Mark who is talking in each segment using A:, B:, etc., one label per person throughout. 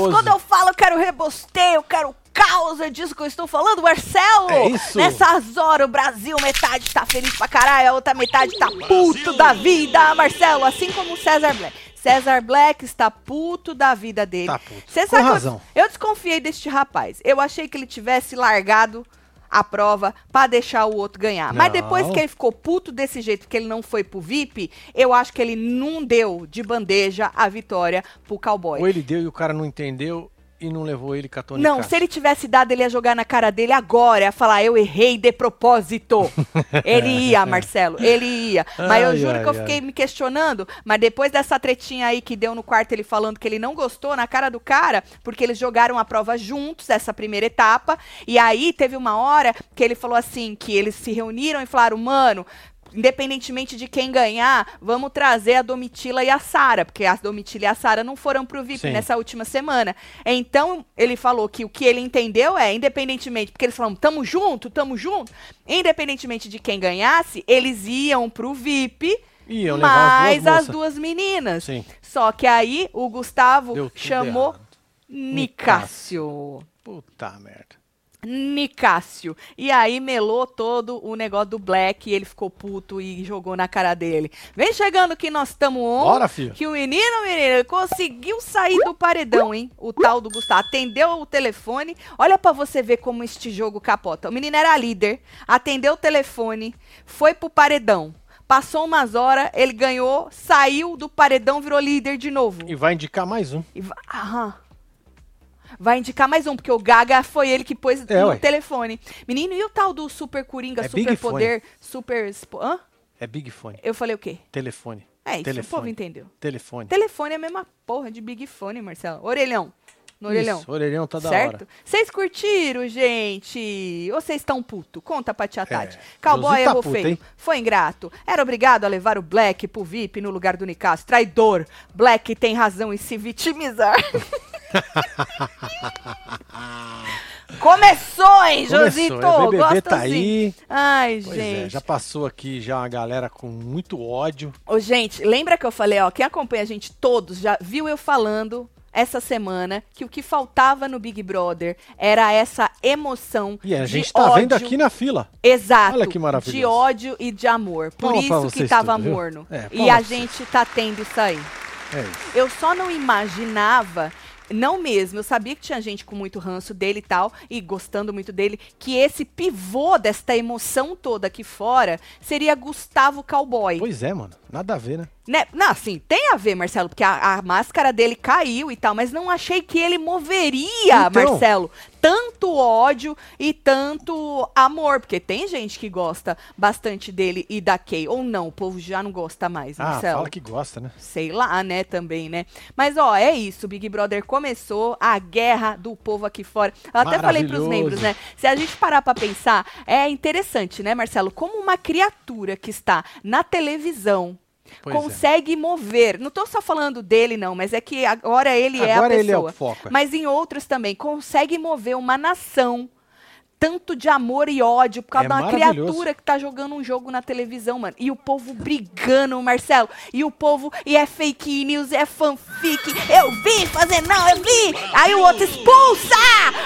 A: maravilhoso.
B: Quando eu falo eu quero rebosteio, eu quero caos, é disso que eu estou falando, Marcelo.
A: É isso.
B: Nessas horas o Brasil, metade tá feliz pra caralho, a outra metade tá puto da vida, Marcelo. Assim como o César Black. César Black está puto da vida dele.
A: Tá puto.
B: Você
A: Com
B: sabe que eu-
A: razão.
B: eu, desconfiei deste rapaz. Eu achei que ele tivesse largado a prova pra deixar o outro ganhar. Mas
A: Não.
B: depois que ele ficou puto desse jeito, que ele não foi pro VIP, eu acho que ele não deu de bandeja a vitória pro cowboy.
A: Ou ele deu e o cara não entendeu e não levou ele Tony
B: Não, se ele tivesse dado, ele ia jogar na cara dele agora, ia falar, eu errei de propósito. ele ia, Marcelo, ele ia. Mas eu
A: Ai,
B: juro
A: ai,
B: que eu
A: ai.
B: fiquei me questionando, mas depois dessa tretinha aí que deu no quarto, ele falando que ele não gostou na cara do cara, porque eles jogaram a prova juntos, essa primeira etapa, e aí teve uma hora que ele falou assim, que eles se reuniram e falaram, mano, independentemente de quem ganhar, vamos trazer a Domitila e a Sara, porque a Domitila e a Sara não foram pro VIP
A: Sim.
B: nessa última semana. Então, ele falou que o que ele entendeu é, independentemente, porque eles falaram, tamo junto, tamo junto, independentemente de quem ganhasse, eles iam pro VIP,
A: Iam levar as
B: mais
A: duas
B: as duas meninas.
A: Sim.
B: Só que aí o Gustavo
A: Deu
B: chamou. Nicásio.
A: Puta merda.
B: Nicásio. E aí melou todo o negócio do Black e ele ficou puto e jogou na cara dele. Vem chegando que nós estamos on.
A: Bora, filho.
B: Que o menino, menino, conseguiu sair do paredão, hein? O tal do Gustavo. Atendeu o telefone. Olha pra você ver como este jogo capota. O menino era líder, atendeu o telefone, foi pro paredão. Passou umas horas, ele ganhou, saiu do paredão, virou líder de novo.
A: E vai indicar mais um.
B: E va- Aham. Vai indicar mais um, porque o Gaga foi ele que pôs
A: É,
B: no
A: ué.
B: telefone. Menino, e o tal do super coringa,
A: É
B: super poder, super. Hã?
A: É Big Fone.
B: Eu falei o quê?
A: Telefone.
B: É isso,
A: Telefone.
B: o povo entendeu.
A: Telefone.
B: Telefone é a mesma porra de Big Fone, Marcelo. Orelhão. No orelhão.
A: Isso, orelhão tá da
B: certo?
A: hora.
B: Vocês curtiram, gente? Ou vocês estão puto? Conta pra tia Tati.
A: É,
B: Cowboy
A: tá
B: errou
A: puto,
B: feio.
A: hein?
B: Foi ingrato. Era obrigado a levar o Black pro VIP no lugar do Nicasso. Traidor. Black tem razão em se vitimizar. Começou, hein,
A: Começou,
B: Josito?
A: o BBB tá
B: assim.
A: aí.
B: Ai,
A: Pois
B: gente.
A: é, já passou aqui já uma galera com muito ódio.
B: Ô, gente, lembra que eu falei, ó, quem acompanha a gente todos já viu eu falando essa semana que o que faltava no Big Brother era essa emoção
A: E a
B: de
A: gente tá
B: ódio.
A: vendo aqui na fila.
B: Exato.
A: Olha que maravilhoso.
B: De ódio e de amor. Por isso que tava
A: tudo,
B: morno.
A: É,
B: e a gente tá tendo isso aí.
A: É isso.
B: Eu só não imaginava, não mesmo, eu sabia que tinha gente com muito ranço dele e tal, e gostando muito dele, que esse pivô desta emoção toda aqui fora seria Gustavo Cowboy.
A: Pois é, mano. Nada a ver, né?
B: Né? Não, assim, tem a ver, Marcelo, porque a, a máscara dele caiu e tal, mas não achei que ele moveria,
A: Então.
B: Marcelo, tanto ódio e tanto amor, porque tem gente que gosta bastante dele e da Kay, ou não, o povo já não gosta mais,
A: Ah,
B: Marcelo.
A: fala que gosta, né?
B: Sei lá, né, também, né? Mas, ó, é isso. O Big Brother começou a guerra do povo aqui fora. Eu até falei pros membros, né? Se a gente parar pra pensar, é interessante, né, Marcelo? Como uma criatura que está na televisão
A: Pois é.
B: consegue mover. Não tô só falando dele, não, mas é que agora ele é a
A: Agora
B: pessoa.
A: ele é o foco. é.
B: Mas em outros também, consegue mover uma nação. Tanto de amor e ódio por causa
A: É
B: de uma criatura que tá jogando um jogo na televisão, mano. E o povo brigando, Marcelo. E o povo, e é fake news, é fanfic. Eu vi fazer, não, eu vi. Aí o outro expulsa!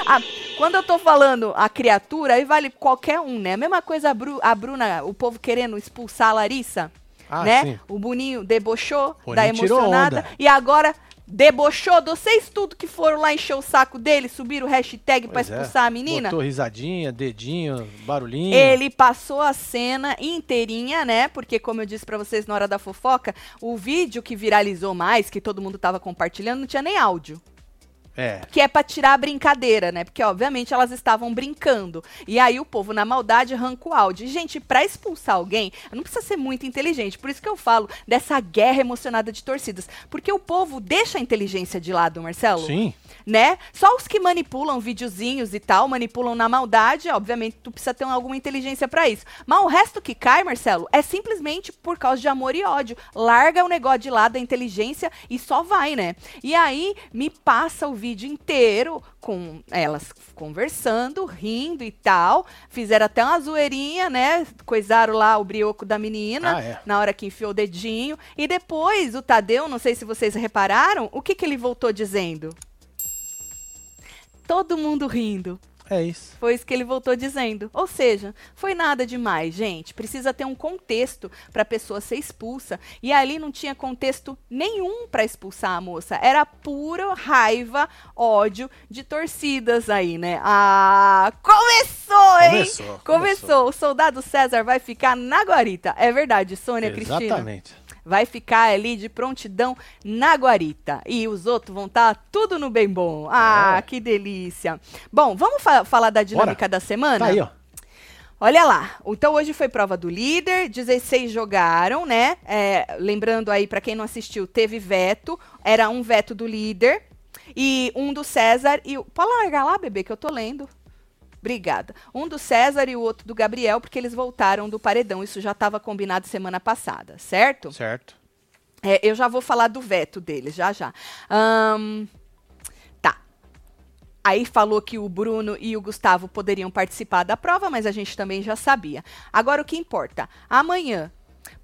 B: Ah, quando eu tô falando a criatura, aí vale qualquer um, né? A mesma coisa a, Bru- a Bruna, o povo querendo expulsar a Larissa,
A: Ah,
B: né?
A: sim.
B: O Boninho debochou
A: Boninho
B: da emocionada. E agora debochou de vocês tudo que foram lá encher o saco dele, subiram o hashtag pra
A: Pois é.
B: expulsar a menina.
A: Botou risadinha, dedinho, barulhinho.
B: Ele passou a cena inteirinha, né? Porque, como eu disse pra vocês na hora da fofoca, o vídeo que viralizou mais, que todo mundo tava compartilhando, não tinha nem áudio.
A: É.
B: Que é pra tirar a brincadeira, né? Porque, obviamente, elas estavam brincando. E aí o povo, na maldade, arranca o áudio. E, gente, pra expulsar alguém, não precisa ser muito inteligente. Por isso que eu falo dessa guerra emocionada de torcidas. Porque o povo deixa a inteligência de lado, Marcelo
A: Sim.
B: Né? Só os que manipulam videozinhos e tal, manipulam na maldade, obviamente tu precisa ter alguma inteligência pra isso. Mas o resto que cai, Marcelo, é simplesmente por causa de amor e ódio. Larga o negócio de lado, a inteligência e só vai, né? E aí me passa o vídeo vídeo inteiro com elas conversando, rindo e tal. Fizeram até uma zoeirinha, né? Coisaram lá o brioco da menina
A: Ah, é.
B: na hora que enfiou o dedinho. E depois o Tadeu, não sei se vocês repararam, o que, que ele voltou dizendo? Todo mundo rindo.
A: É isso.
B: Foi isso que ele voltou dizendo. Ou seja, foi nada demais, gente. Precisa ter um contexto para a pessoa ser expulsa. E ali não tinha contexto nenhum para expulsar a moça. Era pura raiva, ódio de torcidas aí, né? Ah, começou, hein?
A: Começou,
B: Começou. O soldado César vai ficar na guarita. É verdade, Sônia Cristina?
A: Exatamente.
B: Vai ficar ali de prontidão na guarita. E os outros vão estar tudo no bem bom. Ah,
A: É.
B: que delícia. Bom, vamos fa- falar da dinâmica da semana?
A: Tá aí, ó.
B: Olha lá. Então hoje foi prova do líder, 16 jogaram, né? É, lembrando aí, pra quem não assistiu, teve veto. Era um veto do líder e um do César e o. Pode largar lá, bebê, que eu tô lendo. Obrigada. Um do César e o outro do Gabriel, porque eles voltaram do paredão. Isso já estava combinado semana passada, certo?
A: Certo.
B: É, eu já vou falar do veto deles, já já. Ahn, tá. Aí falou que o Bruno e o Gustavo poderiam participar da prova, mas a gente também já sabia. Agora o que importa? Amanhã,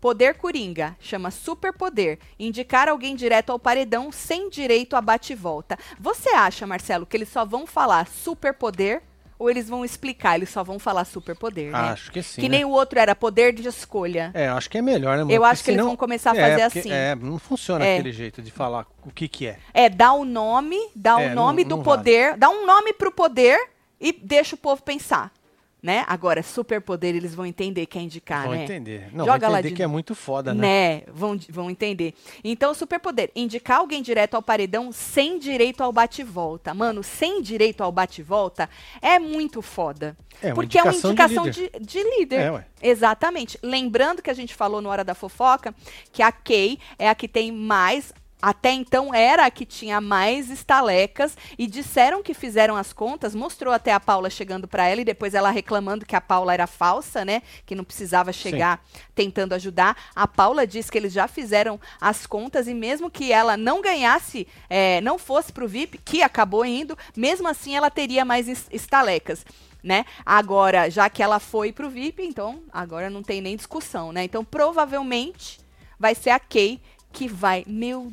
B: Poder Coringa, chama Superpoder, indicar alguém direto ao paredão sem direito a bate-volta. Você acha, Marcelo, que eles só vão falar superpoder ou eles vão explicar? Eles só vão falar superpoder, né?
A: Acho que sim.
B: que
A: né?
B: nem o outro era poder de escolha.
A: É, acho que é melhor, né, mano?
B: Eu
A: Porque
B: acho que eles
A: senão-
B: vão começar a
A: É,
B: fazer
A: porque-
B: assim.
A: É, não funciona
B: É.
A: aquele jeito de falar o que que é.
B: É, dá o nome, dá
A: É,
B: o
A: não-
B: nome do
A: não vale.
B: poder, dá um nome pro poder e deixa o povo pensar, né? Agora, superpoder eles vão entender quem indicar,
A: vão
B: né?
A: entender. Não,
B: Joga lá
A: entender
B: de-
A: que é muito foda, né?
B: Né? Vão, vão entender. Então, superpoder, indicar alguém direto ao paredão sem direito ao bate-volta. Mano, sem direito ao bate-volta é muito foda.
A: É
B: porque é uma
A: indicação de líder.
B: de, de líder.
A: É, ué.
B: Exatamente. Lembrando que a gente falou no Hora da Fofoca que a Kay é a que tem mais. Até então era a que tinha mais estalecas e disseram que fizeram as contas, mostrou até a Paula chegando para ela e depois ela reclamando que a Paula era falsa, né? Que não precisava chegar tentando ajudar. A Paula disse que eles já fizeram as contas e mesmo que ela não ganhasse, é, não fosse pro VIP, que acabou indo, mesmo assim ela teria mais es- estalecas né? Agora, já que ela foi pro VIP, então agora não tem nem discussão, né? Então, provavelmente vai ser a Kay que vai. Meu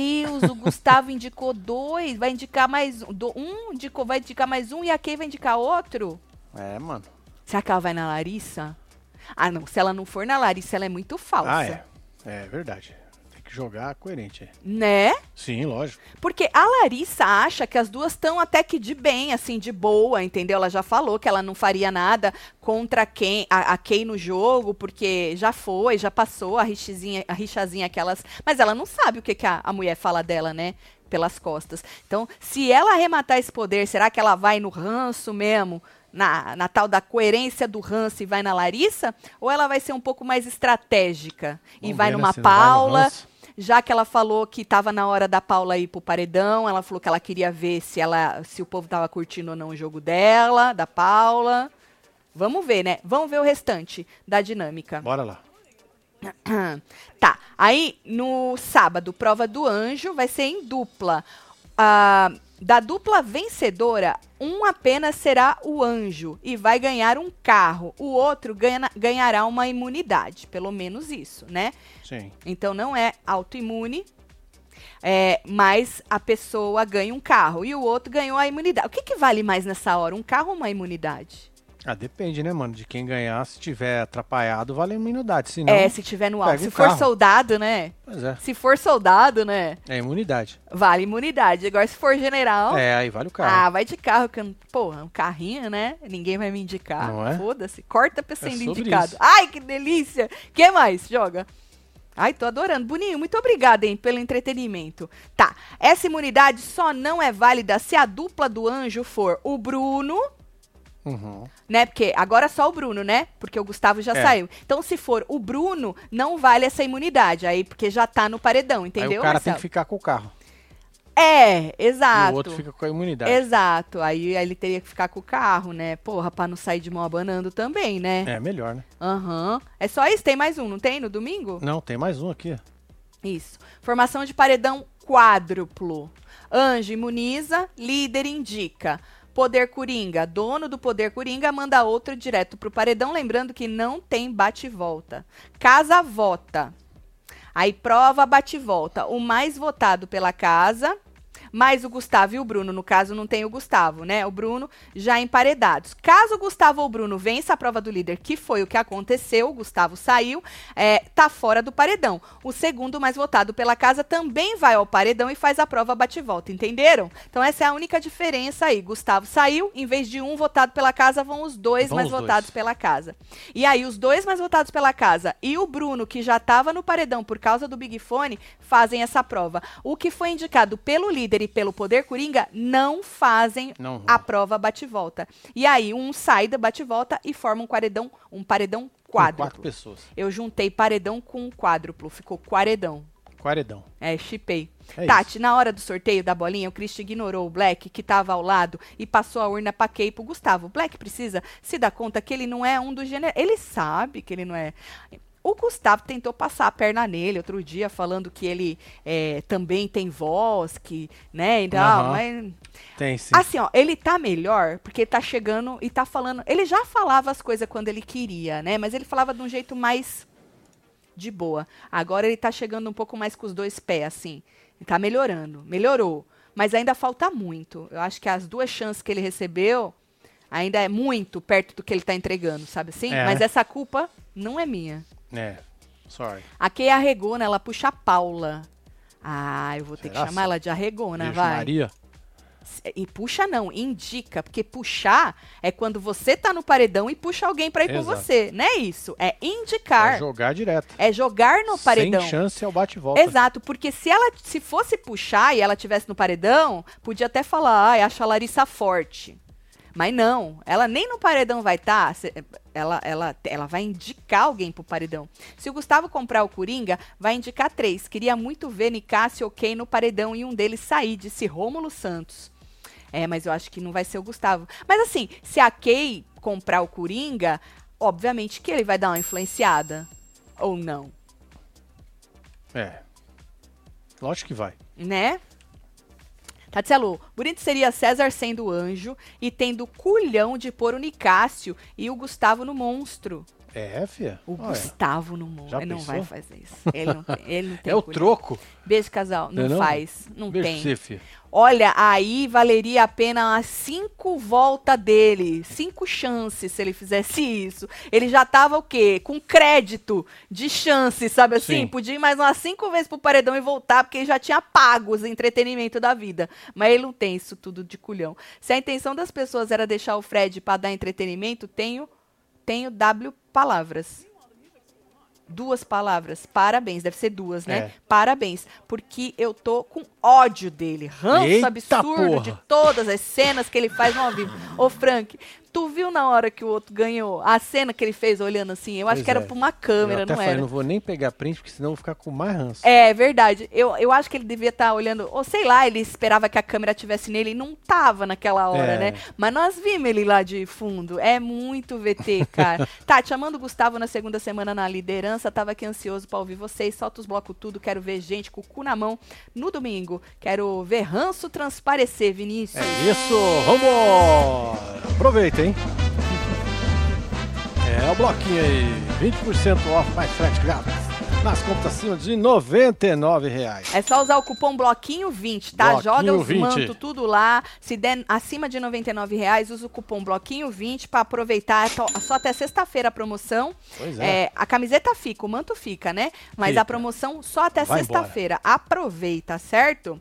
B: Deus, o Gustavo indicou dois, vai indicar mais um, do- um indicou, vai indicar mais um e a Kay vai indicar outro?
A: É, mano.
B: Será que ela vai na Larissa? Ah, não, se ela não for na Larissa, ela é muito falsa.
A: Ah, é. É verdade. Jogar coerente.
B: Né?
A: Sim, lógico.
B: Porque a Larissa acha que as duas estão até que de bem, assim, de boa, entendeu? Ela já falou que ela não faria nada contra quem, a, a quem no jogo, porque já foi, já passou a rixazinha, a rixazinha que elas. Mas ela não sabe o que, que a, a mulher fala dela, né? Pelas costas. Então, se ela arrematar esse poder, será que ela vai no ranço mesmo? Na, na tal da coerência do ranço e vai na Larissa? Ou ela vai ser um pouco mais estratégica e
A: Vamos
B: vai
A: ver, né,
B: numa
A: vai
B: Paula?
A: ranço.
B: Já que ela falou que estava na hora da Paula ir pro paredão, ela falou que ela queria ver se ela, se o povo tava curtindo ou não o jogo dela, da Paula. Vamos ver, né? Vamos ver o restante da dinâmica.
A: Bora lá.
B: Tá. Aí, no sábado, prova do anjo vai ser em dupla. Ah, da dupla vencedora, um apenas será o anjo e vai ganhar um carro. O outro ganha- ganhará uma imunidade. Pelo menos isso, né?
A: Sim.
B: Então não é autoimune, é, mas a pessoa ganha um carro e o outro ganhou a imunidade. O que, que vale mais nessa hora, um carro ou uma imunidade?
A: Ah, depende, né, mano? De quem ganhar, se tiver atrapalhado, vale a imunidade. Se não,
B: é, se tiver no alto. Se for
A: carro.
B: soldado, né?
A: pois é.
B: Se for soldado, né?
A: É imunidade.
B: Vale imunidade. Agora, se for general.
A: É, aí vale o
B: Ah,
A: carro.
B: vai de carro, que, porra, um carrinho, né? Ninguém vai me indicar.
A: Não é?
B: Foda-se. Corta pra sendo
A: sobre
B: indicado.
A: isso.
B: Ai, que delícia! que mais? Joga. Ai, tô adorando. Boninho, muito obrigada, hein, pelo entretenimento. Tá, essa imunidade só não é válida se a dupla do anjo for o Bruno,
A: Uhum.
B: né? Porque agora só o Bruno, né? Porque o Gustavo já
A: É.
B: saiu. Então, se for o Bruno, não vale essa imunidade. Aí, porque já tá no paredão, entendeu,
A: aí o cara tem
B: Marcelo?
A: que ficar com o carro.
B: É,
A: E
B: exato.
A: o outro fica com a imunidade.
B: Exato. Aí, aí ele teria que ficar com o carro, né? Porra, pra não sair de mão abanando também, né?
A: É, melhor, né?
B: Aham. É só isso? Tem mais um, não tem? No domingo?
A: Não, tem mais um aqui.
B: Isso. Formação de paredão quádruplo. Anjo imuniza, líder indica. Poder Coringa, dono do Poder Coringa, manda outro direto pro paredão, lembrando que não tem bate-volta. Casa vota. Aí prova bate-volta. O mais votado pela casa mais o Gustavo e o Bruno. No caso, não tem o Gustavo, né? O Bruno já emparedados. Caso o Gustavo ou o Bruno vença a prova do líder, que foi o que aconteceu, o Gustavo saiu, é, tá fora do paredão. O segundo mais votado pela casa também vai ao paredão e faz a prova bate-volta, entenderam? Então essa é a única diferença aí. Gustavo saiu, em vez de um votado pela casa, vão os dois vão mais os votados dois. pela casa. E aí, os dois mais votados pela casa e o Bruno, que já estava no paredão por causa do Big Fone, fazem essa prova. O que foi indicado pelo líder e pelo Poder Coringa não fazem não a prova bate-volta. E aí, um sai da bate-volta e forma um paredão, um paredão quádruplo.
A: quatro pessoas.
B: Eu juntei paredão com quádruplo, ficou quaredão.
A: Quaredão.
B: É, chipei. É Tati, isso. na hora do sorteio da bolinha, o Christian ignorou o Black, que estava ao lado, e passou a urna pra Kay pro Gustavo. O Black precisa se dar conta que ele não é um dos gêneros. Ele sabe que ele não é. O Gustavo tentou passar a perna nele outro dia, falando que ele é, também tem voz, que, né, e tal, uhum. mas...
A: Tem sim.
B: Assim, ó, ele tá melhor porque tá chegando e tá falando... Ele já falava as coisas quando ele queria, né, mas ele falava de um jeito mais de boa. Agora ele tá chegando um pouco mais com os dois pés, assim. Tá melhorando, melhorou. Mas ainda falta muito. Eu acho que as duas chances que ele recebeu ainda é muito perto do que ele tá entregando, sabe assim? É. Mas essa culpa não é minha.
A: É, sorry.
B: A Kay arregona, ela puxa a Paula. Ah, eu vou ter Será que chamar ela de arregona, Beijo vai.
A: Maria.
B: E puxa não, indica, porque puxar é quando você tá no paredão e puxa alguém para ir Exato. com você, não é isso, é indicar. É
A: jogar direto.
B: É jogar no paredão.
A: Sem chance ao bate-volta.
B: Exato, porque se ela se fosse puxar e ela tivesse no paredão, podia até falar, ah, acho a Larissa forte. Mas não, ela nem no paredão vai estar, tá, ela, ela, ela vai indicar alguém pro paredão. Se o Gustavo comprar o Coringa, vai indicar três. Queria muito ver Nicásio ok no paredão e um deles sair, disse Rômulo Santos. É, mas eu acho que não vai ser o Gustavo. Mas assim, se a Kay comprar o Coringa, obviamente que ele vai dar uma influenciada. Ou não?
A: É. Lógico que vai.
B: Né? Tatielo, bonito seria César sendo anjo e tendo culhão de pôr o Nicásio e o Gustavo no monstro.
A: É, fia.
B: O Olha. Gustavo no monstro. Ele não vai fazer isso. Ele não tem, ele não tem
A: É o troco.
B: Beijo, casal. Não, não, faz. Não
A: Beijo
B: tem.
A: Você, fia.
B: Olha, aí valeria a pena as cinco voltas dele. Cinco chances se ele fizesse isso. Ele já tava o quê? Com crédito de chance, sabe assim? Sim. Podia ir mais umas cinco vezes pro paredão e voltar, porque ele já tinha pago os entretenimento da vida. Mas ele não tem isso tudo de culhão. Se a intenção das pessoas era deixar o Fred para dar entretenimento, tenho, tenho W palavras duas palavras. Parabéns, deve ser duas, né? É. Parabéns. Porque eu tô com ódio dele. Ranço Eita absurdo porra. de todas as cenas que ele faz no ao vivo. Ô, Frank, Tu viu na hora que o outro ganhou a cena que ele fez olhando assim? Eu pois acho que era é. pra uma câmera, eu não falei, era?
A: não vou nem pegar print, porque senão eu vou ficar com mais ranço.
B: É verdade. Eu, eu acho que ele devia estar tá olhando, ou sei lá, ele esperava que a câmera tivesse nele e não tava naquela hora, é. né? Mas nós vimos ele lá de fundo. É muito VT, cara. tá, chamando o Gustavo na segunda semana na liderança, tava aqui ansioso pra ouvir vocês. Solta os blocos tudo, quero ver gente com o cu na mão no domingo. Quero ver ranço transparecer, Vinícius.
A: É isso, vamos! Aproveita, hein? É o bloquinho aí, 20% off mais frete grátis. Nas compras acima de 99 reais.
B: É só usar o cupom Bloquinho20, tá? Bloquinho Joga os 20. manto tudo lá. Se der acima de 99 reais, usa o cupom Bloquinho20 para aproveitar. É só até sexta-feira a promoção.
A: Pois é.
B: é. A camiseta fica, o manto fica, né? Mas a promoção só até sexta-feira. Aproveita, certo?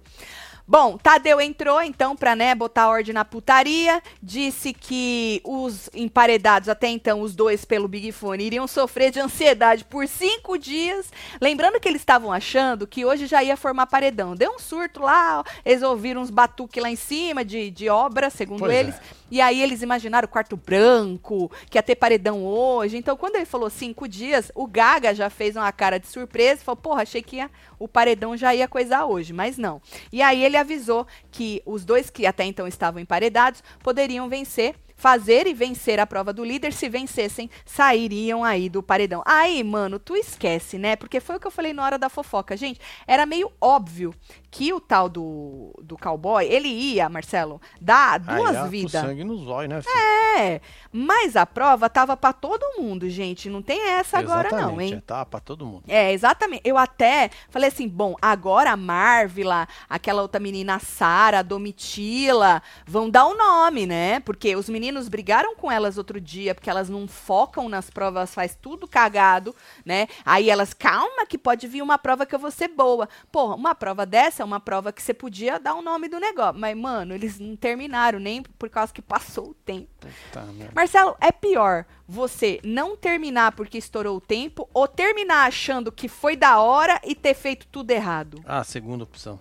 B: Bom, Tadeu entrou então para né, botar ordem na putaria, disse que os emparedados, até então os dois pelo Big Fone, iriam sofrer de ansiedade por cinco dias. Lembrando que eles estavam achando que hoje já ia formar paredão. Deu um surto lá, eles ouviram uns batuques lá em cima de, de obra, segundo pois eles. É. E aí eles imaginaram o quarto branco, que ia ter paredão hoje. Então, quando ele falou cinco dias, o Gaga já fez uma cara de surpresa e falou: porra, achei que ia, o paredão já ia coisar hoje, mas não. E aí ele avisou que os dois que até então estavam emparedados poderiam vencer fazer e vencer a prova do líder. Se vencessem, sairiam aí do paredão. Aí, mano, tu esquece, né? Porque foi o que eu falei na hora da fofoca. Gente, era meio óbvio que o tal do, do cowboy, ele ia, Marcelo, dar duas
A: Aí,
B: vidas.
A: sangue no zóio, né, filho?
B: É, mas a prova tava pra todo mundo, gente. Não tem essa agora não,
A: Exatamente,
B: hein?
A: é, Tá pra todo mundo.
B: É, exatamente. Eu até falei assim, bom, agora a Marvila, aquela outra menina a Sara, a Domitila, vão dar o nome, né? Porque os meninos brigaram com elas outro dia, porque elas não focam nas provas, faz tudo cagado, né? Aí elas, calma que pode vir uma prova que eu vou ser boa. Porra, uma prova dessa é uma prova que você podia dar o nome do negócio. Mas, mano, eles não terminaram nem por causa que passou o tempo.
A: Tá.
B: Marcelo, é pior você não terminar porque estourou o tempo ou terminar achando que foi da hora e ter feito tudo errado?
A: Ah, segunda opção.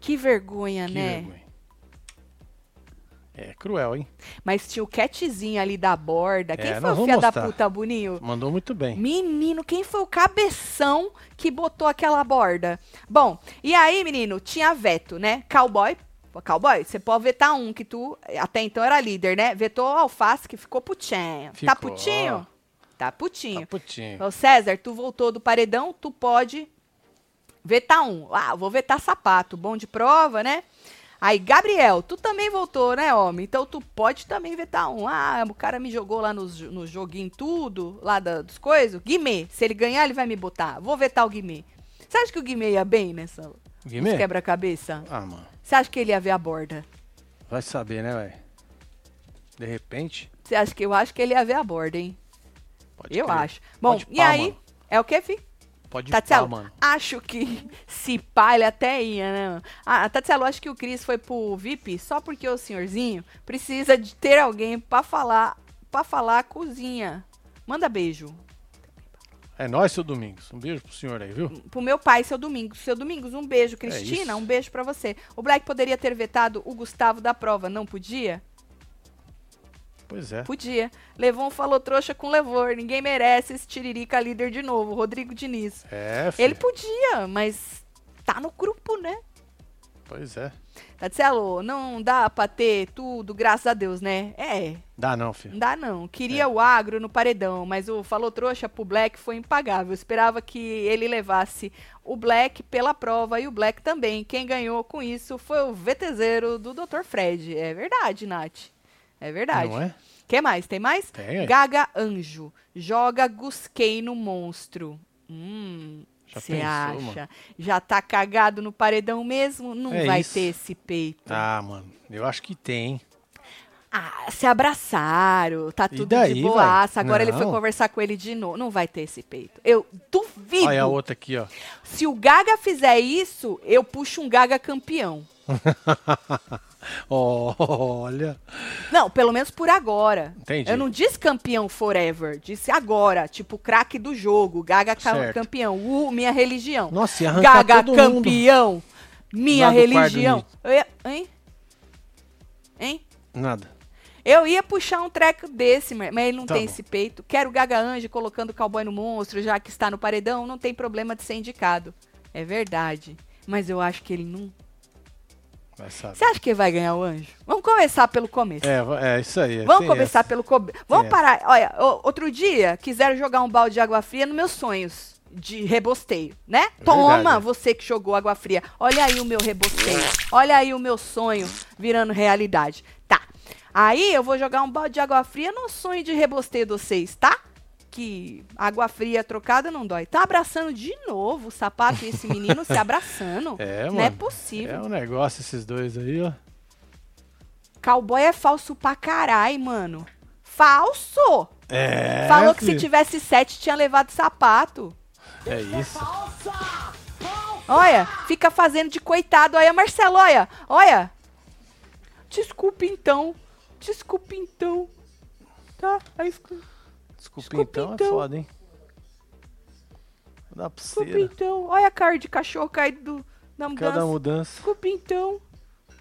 B: Que vergonha,
A: Que
B: né?
A: vergonha. É cruel, hein?
B: Mas tinha o catzinho ali da borda. Quem
A: É,
B: foi o filho da puta, Boninho?
A: Mandou muito bem.
B: Menino, quem foi o cabeção que botou aquela borda? Bom, e aí, menino, tinha veto, né? Cowboy. Cowboy, você pode vetar um que tu até então era líder, né? Vetou o alface que ficou putinho. Tá
A: Ficou,
B: putinho?
A: ó.
B: Tá putinho.
A: Tá putinho.
B: Ô César, tu voltou do paredão, tu pode vetar um. Ah, vou vetar sapato, bom de prova, né? Aí, Gabriel, tu também voltou, né, homem? Então tu pode também vetar um. Ah, o cara me jogou lá no, no joguinho tudo, lá da, dos coisas. Guimê, se ele ganhar, ele vai me botar. Vou vetar o Guimê. Você acha que o Guimê ia bem nessa
A: Guimê?
B: quebra-cabeça?
A: Ah, mano.
B: Você acha que ele ia ver a borda?
A: Vai saber, né, velho? De repente,
B: Você acha que eu acho que ele ia ver a borda, hein?
A: pode
B: eu
A: crer.
B: acho. Bom,
A: Pode
B: e
A: pá,
B: aí?
A: mano.
B: É o quê, fi?
A: Pode
B: Tatielo,
A: pá, mano.
B: acho que se pá, ele até ia, né? Ah, Tatielo, acho que o Cris foi pro VIP só porque o senhorzinho precisa de ter alguém pra falar, pra falar a cozinha. Manda beijo.
A: É nóis, seu Domingos. Um beijo pro senhor aí, viu?
B: Pro meu pai, seu Domingos. Seu Domingos, um beijo. Cristina,
A: isso.
B: um beijo pra você. O Black poderia ter vetado o Gustavo da prova, não podia?
A: Pois é.
B: Podia. Levon falou trouxa com Levor. Ninguém merece esse tiririca líder de novo. Rodrigo Diniz.
A: É, filho.
B: Ele podia, mas tá no grupo, né?
A: Pois é.
B: Tatielo, não dá pra ter tudo, graças a Deus, né? É,
A: Dá não, filho.
B: dá não. Queria
A: É.
B: o agro no paredão, mas o falou trouxa pro Black foi impagável. Esperava que ele levasse o Black pela prova e o Black também. Quem ganhou com isso foi o VTZero do Dr. Fred. É verdade, Nath. É verdade.
A: Não é?
B: Quer mais? Tem mais?
A: Tem aí.
B: Gaga Anjo. Joga Gusquei no monstro. Hum.
A: Já
B: Você acha?
A: mano?
B: Já tá cagado no paredão mesmo? Não
A: É
B: vai
A: isso.
B: ter esse peito.
A: Ah, mano. Eu acho que tem?
B: Ah, se abraçaram, tá tudo
A: daí,
B: de boaça.
A: vai?
B: Agora ele foi
A: Não.
B: conversar com ele de novo. Não vai ter esse peito. Eu duvido.
A: Olha a outra aqui, ó.
B: Se o Gaga fizer isso, eu puxo um Gaga campeão.
A: Olha.
B: Não, pelo menos por agora.
A: Entendi.
B: Eu não disse campeão forever, disse agora, tipo craque do jogo, Gaga
A: Certo.
B: campeão, uh, minha religião.
A: Nossa, ia
B: Gaga
A: todo mundo.
B: campeão, minha religião. Eu ia, hein? Hein?
A: Nada.
B: Eu ia puxar um treco desse, mas ele não
A: Tá
B: tem
A: bom.
B: esse peito. Quero Gaga Anjo colocando o cowboy no monstro, já que está no paredão, não tem problema de ser indicado. É verdade. Mas eu acho que ele não. Você acha que vai ganhar o anjo? Vamos começar pelo começo.
A: É, é isso aí.
B: Vamos
A: tem
B: começar
A: essa.
B: pelo começo. Vamos parar. Olha, outro dia quiseram jogar um balde de água fria nos meus sonhos de rebosteio, né? Toma,
A: É verdade.
B: você que jogou água fria. Olha aí o meu rebosteio. Olha aí o meu sonho virando realidade. Tá. Aí eu vou jogar um balde de água fria no sonho de rebosteio de vocês, tá? Que água fria trocada não dói. Tá abraçando de novo o sapato e esse menino se abraçando.
A: É,
B: não
A: mano.
B: é possível.
A: É um negócio esses dois aí, ó.
B: Cowboy é falso pra caralho, mano. Falso!
A: É.
B: Falou que se tivesse sete tinha levado sapato.
A: É isso.
B: Olha, fica fazendo de coitado. Olha, Marcelo, olha, olha. Desculpa então. Desculpa então. Tá? Aí fica.
A: Desculpa, então,
B: então.
A: é foda, hein? Dá
B: Desculpa então. Olha a cara de cachorro caído do, da mudança.
A: Cada mudança.
B: Desculpa então.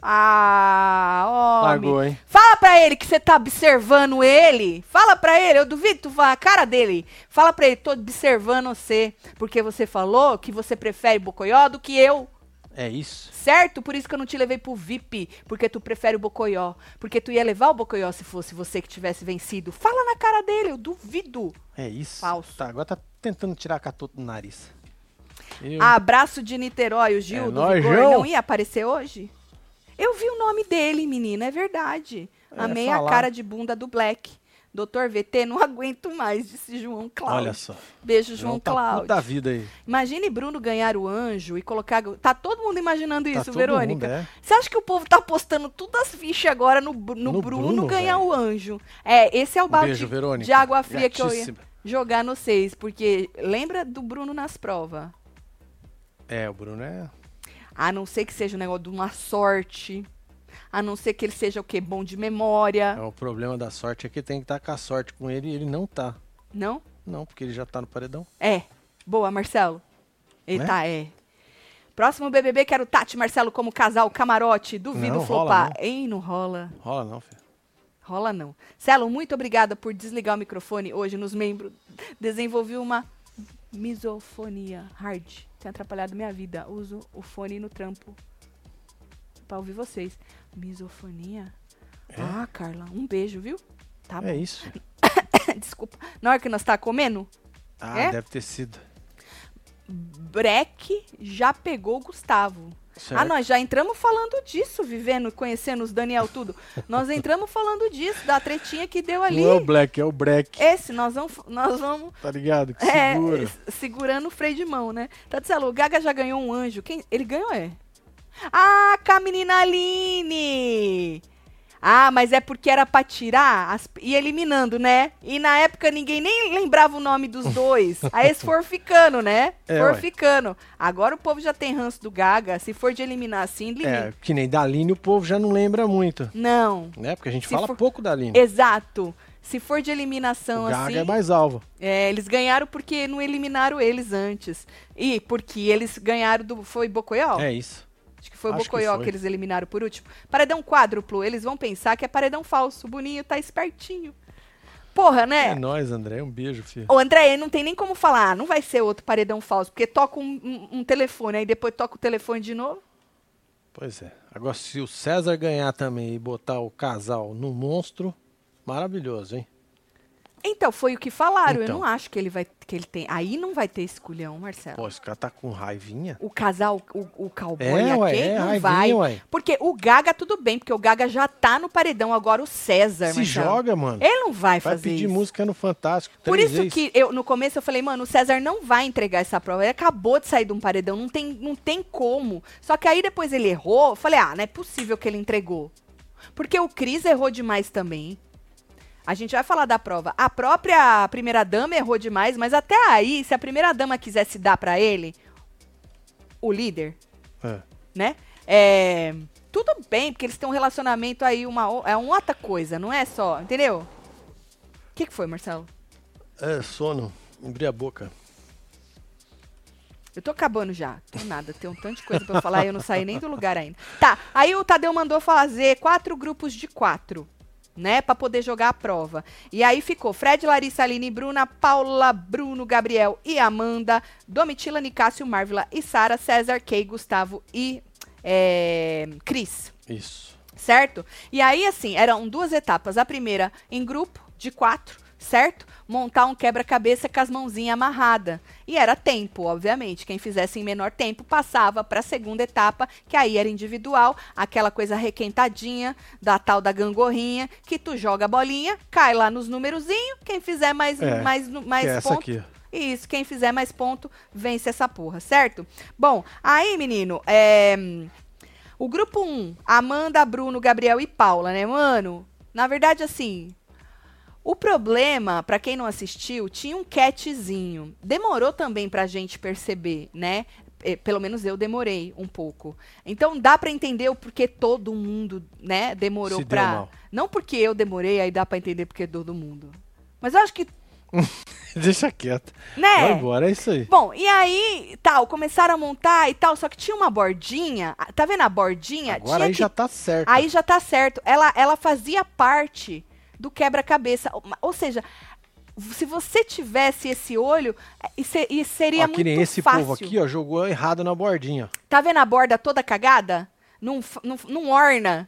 B: Ah, homem.
A: Largou, hein?
B: Fala pra ele que você tá observando ele. Fala pra ele, eu duvido tu vá a cara dele. Fala pra ele, tô observando você, porque você falou que você prefere Bocoió do que eu.
A: É isso.
B: Certo? Por isso que eu não te levei pro VIP, porque tu prefere o Bocoió. Porque tu ia levar o Bocoió se fosse você que tivesse vencido. Fala na cara dele, eu duvido.
A: É isso.
B: Falso.
A: Tá, agora tá tentando tirar a catuto do nariz. Eu-
B: Abraço de Niterói, o Gil
A: É
B: do
A: nóis,
B: Vigor
A: João.
B: não ia aparecer hoje? Eu vi o nome dele, menina, é verdade.
A: É,
B: Amei a cara de bunda do Black. Doutor VT, não aguento mais, disse João Cláudio.
A: Olha só.
B: Beijo, João
A: João tá
B: Cláudio.
A: puta vida aí.
B: Imagine Bruno ganhar o anjo e colocar. Tá todo mundo imaginando
A: Tá
B: isso,
A: todo
B: Verônica.
A: mundo, é.
B: Você acha que o povo tá apostando todas as fichas agora no, no,
A: No
B: Bruno,
A: Bruno,
B: ganhar
A: velho.
B: o anjo? É, esse é o
A: Um
B: balde
A: beijo, Verônica.
B: de água fria que eu ia jogar no 6, porque lembra do Bruno nas provas?
A: É, o Bruno é.
B: A não ser que seja um negócio de uma sorte. A não ser que ele seja o quê? Bom de memória.
A: é, O problema da sorte é que tem que estar com a sorte com ele e ele não tá.
B: Não?
A: Não, porque ele já tá no paredão.
B: É. Boa, Marcelo. Ele
A: Né?
B: tá, é. Próximo BBB, quero Tati e Marcelo como casal camarote. Duvido
A: Não, rola,
B: flopar.
A: não.
B: Ei, não rola.
A: Rola não, filho.
B: Rola não. Celo, muito obrigada por desligar o microfone hoje nos membros. Desenvolvi uma misofonia hard. Tem atrapalhado minha vida. Uso o fone no trampo pra ouvir vocês. Misofonia?
A: É?
B: Ah, Carla, um beijo, viu? Tá
A: É
B: bom.
A: isso.
B: Desculpa. Na hora que nós tá comendo,
A: Ah,
B: É?
A: deve ter sido.
B: Breck já pegou o Gustavo.
A: Certo.
B: Ah, nós já entramos falando disso, vivendo, conhecendo os Daniel tudo. Nós entramos falando disso, da tretinha que deu ali.
A: Não é o Black, é o Breck.
B: Esse, nós vamos, nós vamos
A: Tá ligado? Que
B: É,
A: segura.
B: s- segurando o freio de mão, né? Tatielo, o Gaga já ganhou um anjo. Quem? Ele ganhou, é? Ah, com a menina Aline! Ah, mas é porque era pra tirar as- e eliminando, né? E na época ninguém nem lembrava o nome dos dois. Aí eles foram ficando, né?
A: É,
B: foram ficando. Agora o povo já tem ranço do Gaga. Se for de eliminar assim.
A: É, que nem da Aline o povo já não lembra muito.
B: Não.
A: Né? Porque a gente
B: Se
A: fala
B: for-
A: pouco da Aline.
B: Exato. Se for de eliminação
A: o Gaga
B: assim.
A: é mais alvo.
B: É, eles ganharam porque não eliminaram eles antes. E porque eles ganharam do. Foi Bocoió?
A: É isso.
B: Acho que foi o
A: acho que
B: Bocoió que,
A: foi.
B: eles eliminaram por último. Paredão quádruplo, eles vão pensar que é paredão falso. O Boninho tá espertinho. Porra,
A: É,
B: né?
A: nóis, André. Um beijo, filho.
B: O André, não tem nem como falar, ah, não vai ser outro paredão falso, porque toca um, um- um telefone, aí depois toca o telefone de novo.
A: Pois é. Agora, se o César ganhar também e botar o casal no monstro, maravilhoso, hein?
B: Então, foi o que falaram. Eu
A: Então.
B: não acho que ele vai. que ele tem. Aí não vai ter esculhão, Marcelo.
A: Pô, esse cara tá com raivinha.
B: O casal, o, o cowboy
A: É, ué, é,
B: não
A: raivinha,
B: vai.
A: ué.
B: Porque o Gaga, tudo bem, porque o Gaga já tá no paredão. Agora o César,
A: Se
B: Marcelo,
A: joga, mano.
B: Ele não vai,
A: Vai
B: fazer
A: pedir
B: isso.
A: música no Fantástico.
B: Por isso
A: vezes.
B: que eu, no começo eu falei, mano, o César não vai entregar essa prova. Ele acabou de sair de um paredão, não tem, não tem como. Só que aí depois ele errou, eu falei, ah, não é possível que ele entregou. Porque o Cris errou demais também. A gente vai falar da prova. A própria primeira dama errou demais, mas até aí, se a primeira dama quisesse dar pra ele, o líder,
A: É.
B: né? É, tudo bem, porque eles têm um relacionamento aí, uma, é uma outra coisa, não é só, entendeu? O que, que foi, Marcelo?
A: É, sono. Abri a boca.
B: Eu tô acabando já. Tô nada, tem um tanto de coisa pra eu falar e eu não saí nem do lugar ainda. Tá, aí o Tadeu mandou fazer quatro grupos de quatro, né? Pra poder jogar a prova. E aí ficou Fred, Larissa, Aline, Bruna, Paula, Bruno, Gabriel e Amanda, Domitila, Nicásio, Marvila e Sara, César, Kay, Gustavo e é, Cris
A: Isso.
B: certo? E aí, assim, eram duas etapas. A primeira em grupo, de quatro, certo? Montar um quebra-cabeça com as mãozinhas amarradas. E era tempo, obviamente. Quem fizesse em menor tempo passava para a segunda etapa, que aí era individual, aquela coisa requentadinha da tal da gangorrinha, que tu joga a bolinha, cai lá nos numerozinhos, quem fizer mais,
A: É,
B: mais, nu- mais
A: é essa
B: ponto,
A: aqui.
B: isso, quem fizer mais ponto, vence essa porra, certo? Bom, aí, menino, é. O grupo 1, Amanda, Bruno, Gabriel e Paula, né, mano? Na verdade, assim. O problema, pra quem não assistiu, tinha um catzinho. Demorou também pra gente perceber, né? Eh, Pelo menos eu demorei um pouco. Então dá pra entender o porquê todo mundo, né, demorou
A: mal.
B: Não porque eu demorei, aí dá pra entender porque todo mundo. Mas eu acho que,
A: Deixa quieto.
B: né?
A: Vai embora, é isso aí.
B: Bom, e aí, tal, começaram a montar e tal, só que tinha uma bordinha, tá vendo a bordinha?
A: Agora
B: tinha
A: aí
B: que-
A: já tá certo.
B: Aí já tá certo. Ela, ela fazia parte do quebra-cabeça. Ou- seja, se você tivesse esse olho, é, se- seria
A: Ó,
B: muito
A: que nem esse
B: fácil.
A: povo aqui, ó, jogou errado na bordinha.
B: Tá vendo a borda toda cagada? Não, não, não orna.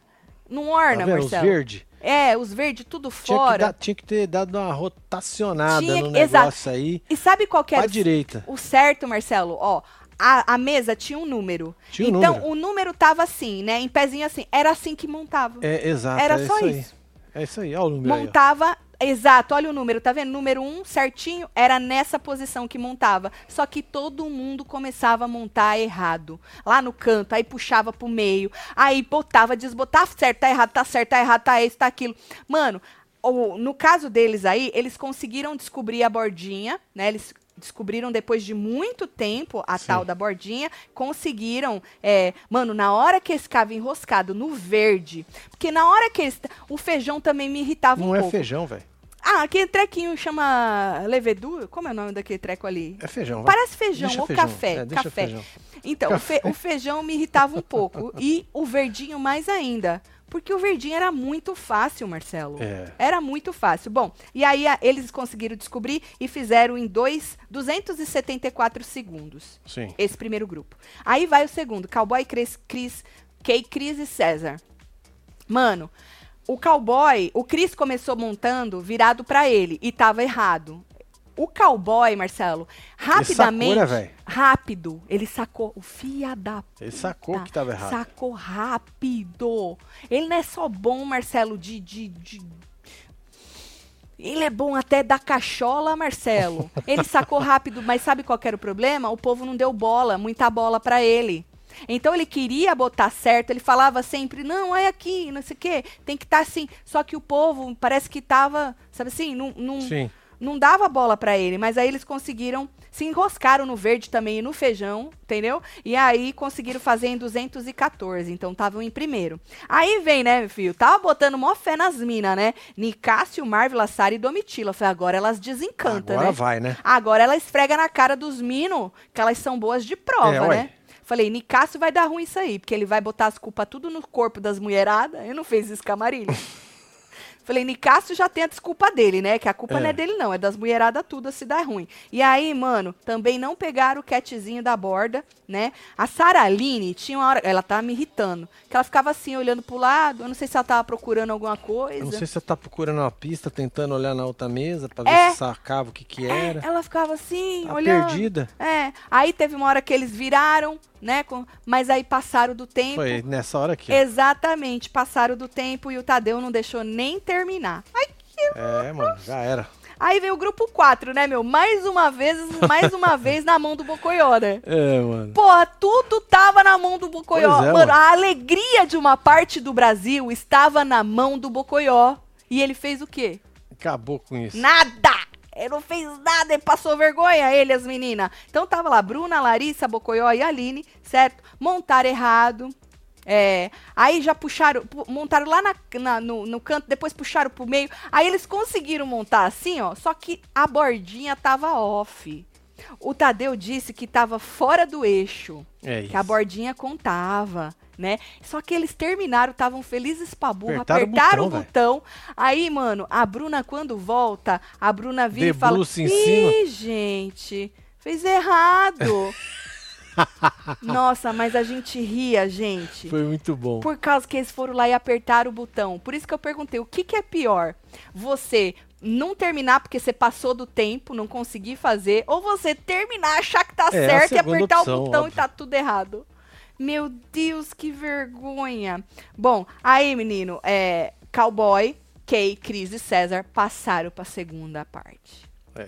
B: Não
A: Tá
B: orna,
A: vendo? Os
B: Marcelo.
A: verdes.
B: É, os verdes tudo
A: Tinha que,
B: fora.
A: dar- tinha que ter dado uma rotacionada
B: Tinha
A: no
B: que- exato.
A: negócio aí.
B: E sabe qual que era o-
A: direita.
B: o certo, Marcelo? Ó, a, a mesa tinha um número.
A: Tinha um
B: então,
A: número.
B: o número tava assim, né? Em pezinho assim. Era assim que montava.
A: É, exato.
B: Era
A: é
B: só
A: isso.
B: Isso.
A: É isso aí, olha o número aí.
B: montava. Exato, olha o número, tá vendo? Número 1, um, certinho, era nessa posição que montava. Só que todo mundo começava a montar errado. Lá no canto, aí puxava pro meio, aí botava, desbotava, certo, tá errado, tá certo, tá errado, tá isso, tá aquilo. Mano, no caso deles aí, eles conseguiram descobrir a bordinha, né? Eles descobriram depois de muito tempo a
A: Sim.
B: tal da bordinha, conseguiram, é, mano, na hora que eles ficavam enroscado no verde, porque na hora que o feijão também me irritava
A: Não
B: um
A: é
B: pouco.
A: feijão, velho.
B: Ah, aquele trequinho chama levedura, como é o nome daquele treco ali?
A: É feijão. vai.
B: Parece feijão
A: Deixa
B: ou
A: feijão.
B: café,
A: É,
B: café.
A: feijão.
B: Então, o, fe- o feijão me irritava um pouco e o verdinho mais ainda, porque o verdinho era muito fácil, Marcelo.
A: É.
B: Era muito fácil. Bom, e aí a- eles conseguiram descobrir e fizeram em dois, 274 segundos.
A: Sim.
B: Esse primeiro grupo. Aí vai o segundo, Cowboy, Cris, Cris Kay, Cris e César. Mano, o cowboy, o Cris começou montando virado pra ele e tava errado. O cowboy, Marcelo, rapidamente,
A: sacou, né,
B: rápido, ele sacou o fia da
A: Ele sacou
B: Tá,
A: que tava errado.
B: Sacou rápido. Ele não é só bom, Marcelo, de, de, de- Ele é bom até da cachola, Marcelo. Ele sacou rápido, mas sabe qual era o problema? O povo não deu bola, muita bola pra ele. Então ele queria botar certo, ele falava sempre, não, é aqui, não sei o quê, tem que estar assim. Só que o povo parece que tava, sabe assim, não,
A: Sim.
B: Não dava bola pra ele, mas aí eles conseguiram, se enroscaram no verde também e no feijão, entendeu? E aí conseguiram fazer em 214, então estavam em primeiro. Aí vem, né, meu filho, tava botando mó fé nas minas, né? Nicásio, Marvel, Sara e Domitila. Eu Falei, agora elas desencantam,
A: Agora
B: né?
A: vai, né?
B: Agora ela esfrega na cara dos minos que elas são boas de prova,
A: É,
B: né? Falei, Nicásio vai dar ruim isso aí, porque ele vai botar as culpas tudo no corpo das mulheradas. Ele não fez isso Marília. Falei, Nicásio já tem a desculpa dele, né? Que a culpa
A: É.
B: não é dele, não. É das mulheradas tudo se dá ruim. E aí, mano, também não pegaram o catzinho da borda, né? A Saraline tinha uma hora. Ela tava me irritando. Que ela ficava assim, olhando pro lado. Eu não sei se ela tava procurando alguma coisa.
A: Eu não sei se você tá procurando uma pista, tentando olhar na outra mesa pra
B: É.
A: ver se sacava o que que
B: É,
A: era.
B: ela ficava assim,
A: Tá
B: olhando.
A: perdida.
B: É. Aí teve uma hora que eles viraram, né? com- Mas aí passaram do tempo.
A: Foi nessa hora aqui.
B: Exatamente, passaram do tempo e o Tadeu não deixou nem terminar. Ai,
A: É, mano, já era.
B: Aí veio o grupo 4, né, meu? Mais uma vez, mais uma vez na mão do Bocoió, né?
A: É, mano.
B: Porra, tudo tava na mão do Bocoió.
A: É,
B: mano,
A: mano.
B: a alegria de uma parte do Brasil estava na mão do Bocoió. E ele fez o quê?
A: Acabou com isso.
B: Nada! Ele não fez nada, ele passou vergonha, ele, as meninas. Então tava lá, Bruna, Larissa, Bocoió e Aline, certo? Montaram errado. É, aí já puxaram, pu- montaram lá na- na- no, no canto, depois puxaram pro meio. Aí eles conseguiram montar assim, ó, só que a bordinha tava off. O Tadeu disse que tava fora do eixo,
A: É
B: que a bordinha contava, né? Só que eles terminaram, estavam felizes pra burra,
A: Apertaram
B: apertaram,
A: o
B: o
A: botão,
B: botão. Aí, mano, a Bruna, quando volta, a Bruna vira e fala: Ih, gente, fez errado. Nossa, mas a gente ria, gente.
A: Foi muito bom.
B: Por causa que eles foram lá e apertaram o botão. Por isso que eu perguntei, o que, que é pior? Você não terminar porque você passou do tempo, não conseguir fazer, ou você terminar, achar que tá
A: É,
B: certo e apertar
A: opção,
B: o botão
A: óbvio.
B: e tá tudo errado. Meu Deus, que vergonha. Bom, aí, menino, é, Cowboy, Kay, Cris e César passaram pra segunda parte.
A: É.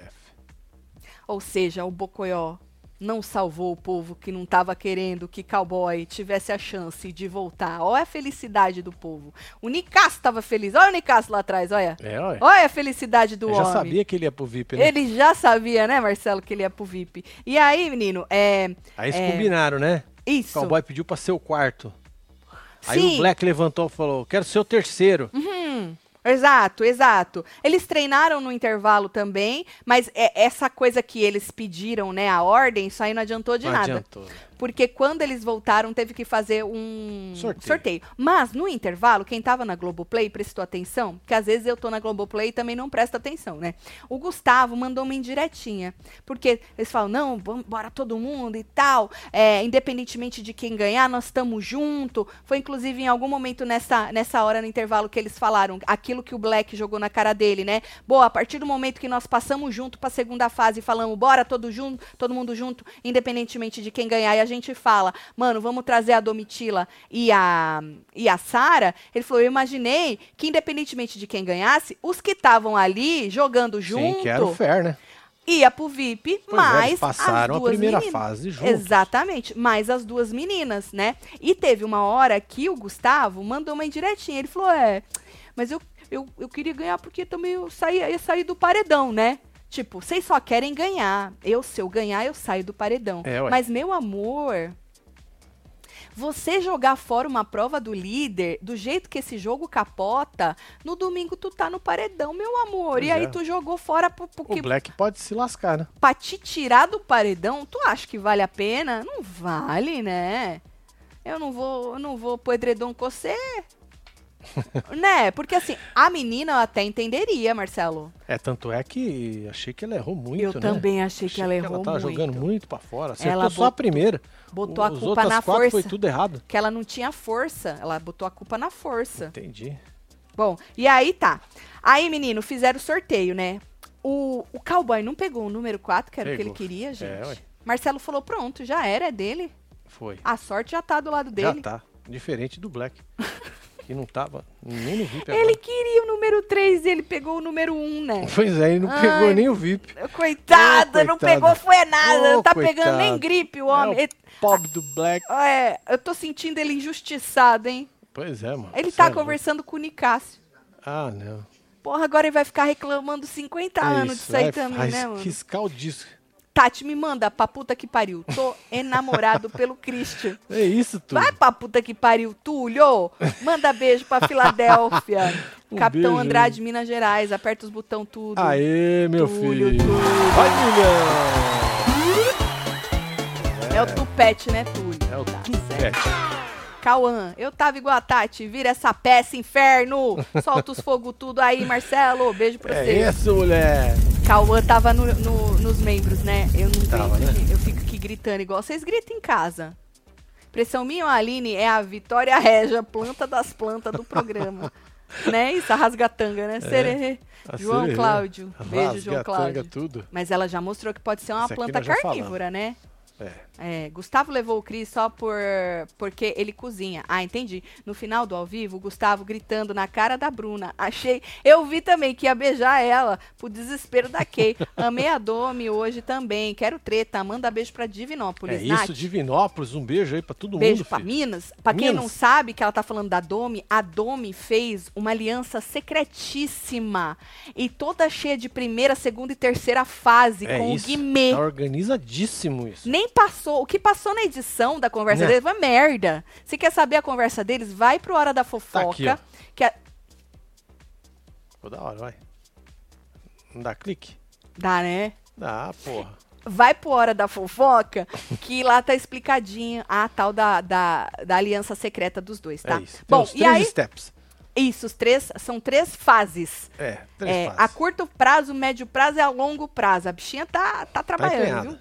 B: Ou seja, o Bocoió não salvou o povo que não estava querendo que Cowboy tivesse a chance de voltar. Olha a felicidade do povo. O Nicasso estava feliz. Olha o Nicasso lá atrás, olha.
A: É, olha.
B: Olha a felicidade do
A: já
B: homem.
A: sabia que ele ia pro VIP, né?
B: Ele já sabia, né, Marcelo, que ele ia pro VIP. E aí, menino, é.
A: Aí eles
B: é,
A: combinaram, né? O
B: Isso.
A: cowboy pediu pra ser o quarto. Aí
B: Sim.
A: o Black levantou e falou: Quero ser o terceiro.
B: Uhum. Exato, exato. Eles treinaram no intervalo também, mas é essa coisa que eles pediram, né, a ordem, isso aí não adiantou de
A: Não
B: nada.
A: adiantou.
B: Porque quando eles voltaram, teve que fazer um
A: Sorteio.
B: Mas, no intervalo, quem tava na Globoplay prestou atenção, porque às vezes eu tô na Globoplay e também não presta atenção, né? O Gustavo mandou uma indiretinha. Porque eles falam, não, bora todo mundo e tal. É, independentemente de quem ganhar, nós estamos junto. Foi, inclusive, em algum momento nessa, nessa hora no intervalo que eles falaram aquilo que o Black jogou na cara dele, né? Boa, a partir do momento que nós passamos junto pra segunda fase e falamos, bora todo, junto, todo mundo junto, independentemente de quem ganhar, e a gente fala, mano, vamos trazer a Domitila e a, e a Sara, ele falou, eu imaginei que independentemente de quem ganhasse, os que estavam ali jogando junto
A: Sim, que era o fair, né?
B: ia pro VIP,
A: Pois é,
B: mas
A: eles passaram
B: as
A: a
B: duas
A: primeira
B: meninas.
A: fase juntos.
B: Exatamente, mais as duas meninas, né? E teve uma hora que o Gustavo mandou uma indiretinha, ele falou, é, mas eu, eu, eu queria ganhar porque também eu saí, ia sair do paredão, né? Tipo, vocês só querem ganhar. Eu, se eu ganhar, eu saio do paredão.
A: É.
B: Mas, meu amor, você jogar fora uma prova do líder, do jeito que esse jogo capota, no domingo tu tá no paredão, meu amor.
A: Pois
B: e aí
A: é.
B: tu jogou fora por- porque
A: O Black pode se lascar, né?
B: pra te tirar do paredão, tu acha que vale a pena? Não vale, né? Eu não vou, eu não vou pro edredom com você. Né? Porque assim, a menina eu até entenderia, Marcelo.
A: É, tanto é que achei que ela errou muito,
B: eu
A: né?
B: também achei que ela
A: Achei
B: errou
A: tava
B: muito.
A: jogando muito pra fora. Acertou
B: Ela
A: só a primeira.
B: botou a
A: Os
B: culpa na força.
A: foi tudo errado.
B: Que ela não tinha força. Ela botou a culpa na força.
A: Entendi.
B: Bom, e aí tá. Aí, menino, fizeram o sorteio, né? O, o cowboy não pegou o número 4, que era o que ele
A: Pegou.
B: queria, gente.
A: É.
B: Marcelo falou: pronto, já era, é dele.
A: Foi.
B: A sorte já tá do lado dele.
A: Já tá. Diferente do Black. que não tava nem no VIP
B: Ele
A: agora.
B: queria o número 3 e ele pegou o número 1, né?
A: Pois é, ele não pegou
B: Ai.
A: nem o VIP.
B: Coitado,
A: Ô,
B: não pegou foi nada.
A: Ô,
B: não tá
A: coitado.
B: pegando nem gripe o homem.
A: É o
B: Ele-
A: pobre do Black.
B: é, eu tô sentindo ele injustiçado, hein?
A: Pois é, mano.
B: Ele tá
A: Sério.
B: conversando com o Nicásio.
A: Ah, não.
B: Porra, agora ele vai ficar reclamando 50 anos
A: Isso,
B: disso aí
A: vai
B: também, né, mano?
A: Riscar o disco.
B: Tati, me manda pra puta que pariu. Tô enamorado pelo Christian.
A: É isso tudo.
B: Vai pra puta que pariu, Túlio. Manda beijo pra Filadélfia.
A: Um
B: Capitão
A: beijo,
B: Andrade, Minas Gerais. Aperta os botão tudo.
A: Aê, meu
B: Túlio,
A: filho.
B: Túlio.
A: Vai, milhão.
B: É o tupete, né, Túlio?
A: É o
B: Tá
A: tupete.
B: certo. Cauã, eu tava igual a Tati. Vira essa peça, inferno. Solta os fogo tudo aí, Marcelo. Beijo pra você.
A: É isso, mulher.
B: Cauã tava no- no- nos membros, né? Eu não
A: Tava, né?
B: Eu fico aqui gritando igual vocês gritam em casa. Impressão minha Aline é a Vitória Regia, planta das plantas do programa. né? Isso, a rasgatanga, né? Sererê.
A: A
B: João
A: sererê.
B: Cláudio. Beijo, João Cláudio.
A: tudo.
B: Mas ela já mostrou que pode ser uma
A: aqui
B: planta carnívora, né?
A: É.
B: É, Gustavo levou o Cris só por porque ele cozinha. Ah, entendi. No final do ao vivo, o Gustavo gritando na cara da Bruna. Achei. Eu vi também que ia beijar ela, pro desespero da Kay. Amei a Domi hoje também. Quero treta. Manda beijo pra Divinópolis.
A: É
B: Nath.
A: isso, Divinópolis. Um beijo aí pra todo
B: Beijo
A: mundo.
B: pra
A: filho.
B: Minas. Pra quem
A: Minas.
B: não sabe que ela tá falando da Domi, a Domi fez uma aliança secretíssima e toda cheia de primeira, segunda e terceira fase
A: É
B: com
A: isso.
B: o Guimê.
A: Tá organizadíssimo isso.
B: Nem passou. O que passou na edição da conversa
A: Né?
B: deles foi merda. Se quer saber a conversa deles, vai pro Hora da Fofoca.
A: aqui, ó.
B: que é-
A: Ficou da hora, vai. Não dá clique?
B: Dá, né?
A: Dá, porra.
B: Vai pro Hora da Fofoca, que lá tá explicadinho a tal da, da, da aliança secreta dos dois, tá?
A: É isso. Tem
B: Bom,
A: os
B: e
A: três
B: aí,
A: steps.
B: isso, os três, são três fases.
A: É, três
B: É,
A: fases.
B: a curto prazo, médio prazo e a longo prazo. A bichinha tá, tá trabalhando,
A: empenhada.
B: viu?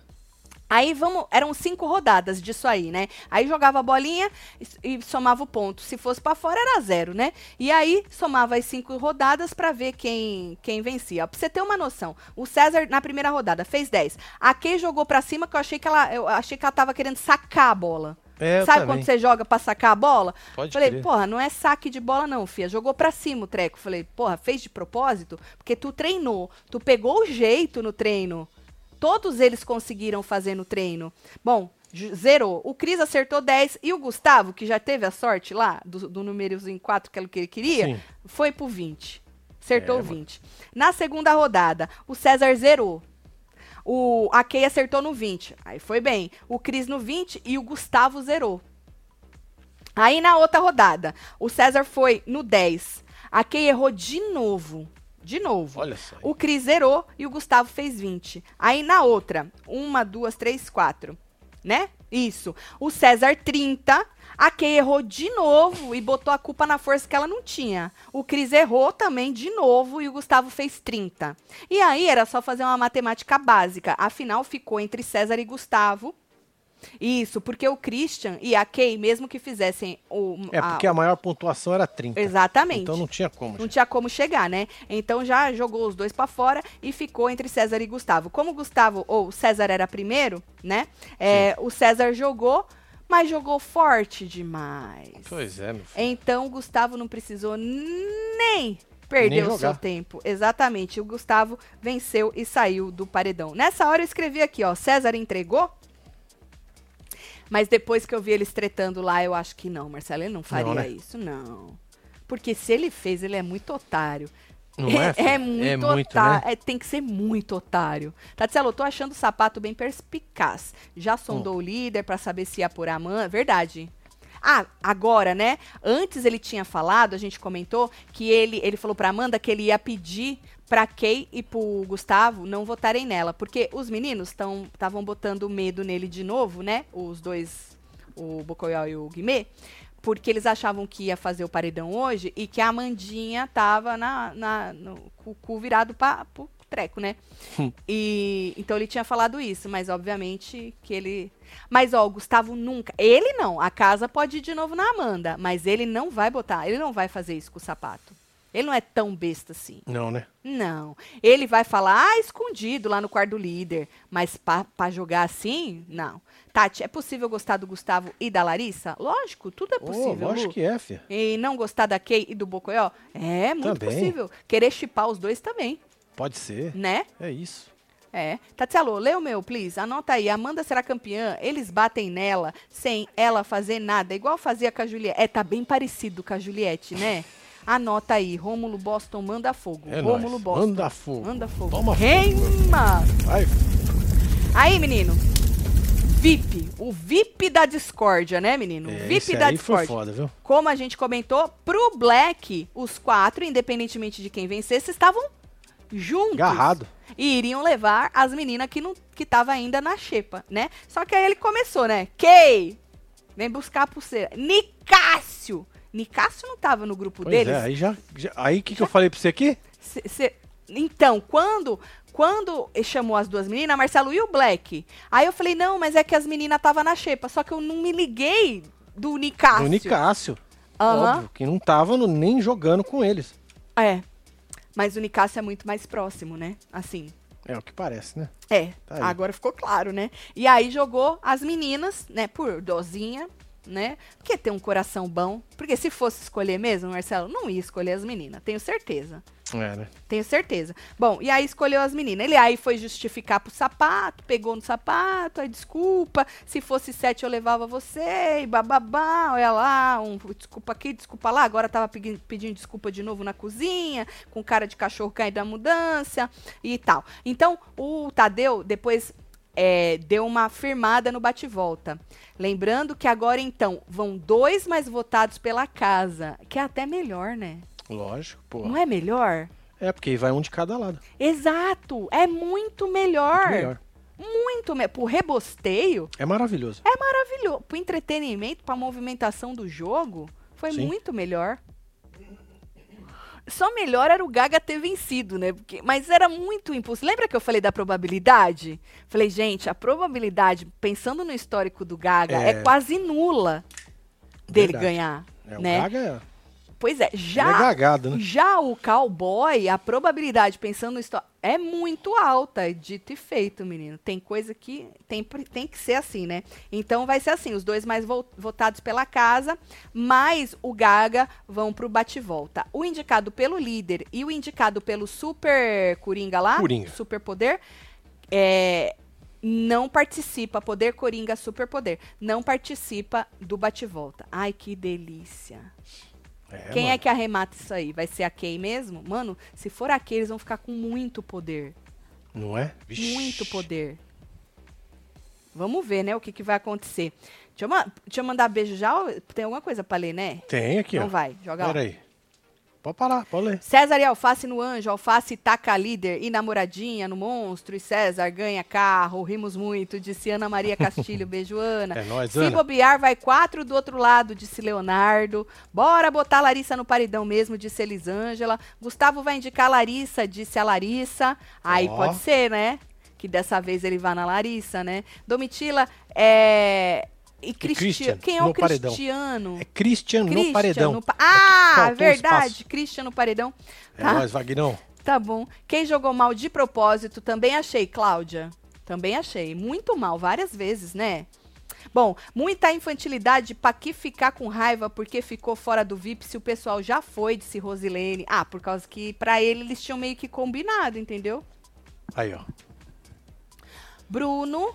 B: Aí vamos, eram cinco rodadas disso aí, né? Aí jogava a bolinha e, e somava o ponto. Se fosse pra fora era zero, né? E aí somava as cinco rodadas pra ver quem quem vencia. Pra você ter uma noção, o César na primeira rodada fez 10. A Kay jogou pra cima que eu achei que ela eu achei que ela tava querendo sacar a bola.
A: É,
B: Sabe
A: também.
B: quando você joga pra sacar a bola?
A: Pode
B: Falei,
A: crer.
B: porra, não é saque de bola não, fia. Jogou pra cima o treco. Falei, porra, fez de propósito? Porque tu treinou, tu pegou o jeito no treino. Todos eles conseguiram fazer no treino. Bom, zerou. O Cris acertou 10 e o Gustavo, que já teve a sorte lá, do, do númerozinho 4 que é o que ele queria,
A: Sim.
B: foi pro 20. Acertou
A: É,
B: 20. Na segunda rodada, o César zerou. O, a Kay acertou no 20. Aí foi bem. O Cris no 20 e o Gustavo zerou. Aí na outra rodada, o César foi no 10. A Kay errou de novo. De novo.
A: Olha só.
B: O Cris zerou e o Gustavo fez 20. Aí na outra, uma, duas, três, quatro. Né? Isso. O César 30. A Kay errou de novo e botou a culpa na força que ela não tinha. O Cris errou também de novo e o Gustavo fez 30. E aí era só fazer uma matemática básica. Afinal, ficou entre César e Gustavo. Isso, porque o Christian e a Kay, mesmo que fizessem o.
A: É, porque a, maior pontuação era 30.
B: Exatamente.
A: Então não tinha como.
B: Não
A: gente.
B: tinha como chegar, né? Então já jogou os dois pra fora e ficou entre César e Gustavo. Como o Gustavo, ou César era primeiro, né? É, o César jogou, mas jogou forte demais.
A: Pois é, meu filho.
B: Então o Gustavo não precisou nem perder
A: Nem
B: o seu tempo. Exatamente. O Gustavo venceu e saiu do paredão. Nessa hora eu escrevi aqui, ó, César entregou? Mas depois que eu vi eles tretando lá, eu acho que não, Marcelo, ele não faria
A: né?
B: isso, não. Porque se ele fez, ele é muito otário.
A: Não é, filho?
B: é muito,
A: É muito,
B: otário.
A: né?
B: É, tem que ser muito otário. Tatielo, eu tô achando o sapato bem perspicaz. Já
A: Hum.
B: sondou o líder pra saber se ia por Amanda. Verdade. Ah, agora, né? Antes ele tinha falado, a gente comentou, que ele, ele falou pra Amanda que ele ia pedir pra Kay e pro Gustavo não votarem nela. Porque os meninos estavam botando medo nele de novo, né? Os dois, o Bocoyó e o Guimê. Porque eles achavam que ia fazer o paredão hoje e que a Amandinha tava na, na, no, com o cu virado pra, pro treco, né? E então ele tinha falado isso, mas obviamente que ele. Mas ó, o Gustavo nunca. Ele não. A casa pode ir de novo na Amanda, mas ele não vai botar. Ele não vai fazer isso com o sapato. Ele não é tão besta assim.
A: Não, né?
B: Não. Ele vai falar, ah, escondido lá no quarto do líder. Mas pra, pra jogar assim, não. Tati, é possível gostar do Gustavo e da Larissa? Lógico, tudo é possível.
A: lógico
B: Lu.
A: que é, filha.
B: E não gostar da Kay e do Bocoyó? É muito
A: Também.
B: possível. Querer chipar os dois também,
A: Pode ser.
B: né?
A: É isso.
B: É. Tatielo, lê o meu, please. Anota aí. Amanda será campeã. Eles batem nela sem ela fazer nada. Igual fazia com a Juliette. É, tá bem parecido com a Juliette, né? Anota aí. Rômulo Boston manda fogo.
A: É
B: Rômulo. Boston.
A: Manda fogo.
B: Manda fogo.
A: Toma fogo.
B: Queima!
A: Vai.
B: Aí, menino. VIP. O VIP da discórdia, né, menino?
A: É,
B: VIP da
A: aí foi
B: discórdia.
A: foda, viu?
B: Como a gente comentou, pro Black, os quatro, independentemente de quem vencesse, estavam juntos. E iriam levar as meninas que não que tava ainda na xepa, né? Só que aí ele começou, né? Kay, vem buscar a pulseira. Nicásio. Nicásio não tava no grupo
A: Pois
B: deles?
A: é, aí já. já- aí o que, que eu falei pra você aqui?
B: Cê- cê- Então, quando quando chamou as duas meninas, Marcelo e o Black, aí eu falei, não, mas é que as meninas estavam na xepa, só que eu não me liguei do Nicásio.
A: Do Nicásio.
B: Aham.
A: Óbvio, que não tava no- nem jogando com eles.
B: É, mas o Nicásio é muito mais próximo, né? Assim,
A: É o que parece, né?
B: é,
A: Tá
B: agora ficou claro, né? E aí jogou as meninas, né, por dozinha, né? Porque tem um coração bom. Porque se fosse escolher mesmo, Marcelo, não ia escolher as meninas, tenho certeza.
A: É, né?
B: Tenho certeza. Bom, e aí escolheu as meninas. Ele aí foi justificar pro sapato, pegou no sapato, aí desculpa, se fosse sete eu levava você, e bababá, olha lá, um desculpa aqui, desculpa lá. Agora tava pedi- pedindo desculpa de novo na cozinha, com cara de cachorro caído da mudança e tal. Então, o Tadeu depois é, deu uma firmada no bate-volta. Lembrando que agora, então, vão dois mais votados pela casa, que é até melhor, né?
A: Lógico, pô.
B: Não é melhor?
A: É, porque vai um de cada lado.
B: Exato, é muito melhor.
A: Muito melhor.
B: Muito melhor. Pro rebosteio,
A: É maravilhoso.
B: é maravilhoso. Pro entretenimento, pra movimentação do jogo, foi
A: Sim.
B: muito melhor. Só melhor era o Gaga ter vencido, né? Porque, mas era muito impulso. Lembra que eu falei da probabilidade? Falei, gente, a probabilidade, pensando no histórico do Gaga, é,
A: É.
B: quase nula dele
A: Verdade.
B: ganhar.
A: É, o
B: né?
A: Gaga
B: Pois é, já.
A: é gagado, né?
B: Já o cowboy, a probabilidade, pensando no histórico, é muito alta, é dito e feito, menino. Tem coisa que tem, tem que ser assim, né? Então vai ser assim, os dois mais vo- votados pela casa, mais o Gaga vão pro bate-volta. O indicado pelo líder e o indicado pelo super Coringa lá,
A: Coringa.
B: super poder, é, não participa, poder Coringa, super poder, não participa do bate-volta. Ai, que delícia.
A: É,
B: Quem
A: mano.
B: é que arremata isso aí? Vai ser a Kay mesmo? Mano, se for a Kay, eles vão ficar com muito poder.
A: Não é? Vixe.
B: Muito poder. Vamos ver, né, o que, que vai acontecer. Deixa eu, deixa eu mandar beijo já. Tem alguma coisa pra ler, né?
A: Tem aqui,
B: Não
A: ó.
B: vai, joga lá.
A: Pera aí. Pode parar, pode ler.
B: César e Alface no Anjo, Alface taca líder e namoradinha no Monstro, e César ganha carro, rimos muito, disse Ana Maria Castilho, beijo Ana.
A: É nóis,
B: Se
A: Ana.
B: bobear, vai quatro do outro lado, disse Leonardo. Bora botar Larissa no paredão mesmo, disse Elisângela. Gustavo vai indicar Larissa, disse a Larissa. Aí
A: Ó.
B: pode ser, né? Que dessa vez ele vá na Larissa, né? Domitila, é... E, Cristi-
A: Christian,
B: Quem é o
A: no paredão.
B: Cristiano?
A: É Christian, no
B: Christian
A: paredão.
B: no pa- Ah,
A: faltou
B: verdade.
A: espaço.
B: Christian no paredão.
A: É
B: Tá,
A: nóis, Vagnão.
B: tá bom. Quem jogou mal de propósito, também achei, Cláudia. Também achei. Muito mal, várias vezes, né? Bom, muita infantilidade pra que ficar com raiva porque ficou fora do VIP se o pessoal já foi, disse Rosilene. Ah, por causa que pra ele eles tinham meio que combinado, entendeu?
A: Aí, ó.
B: Bruno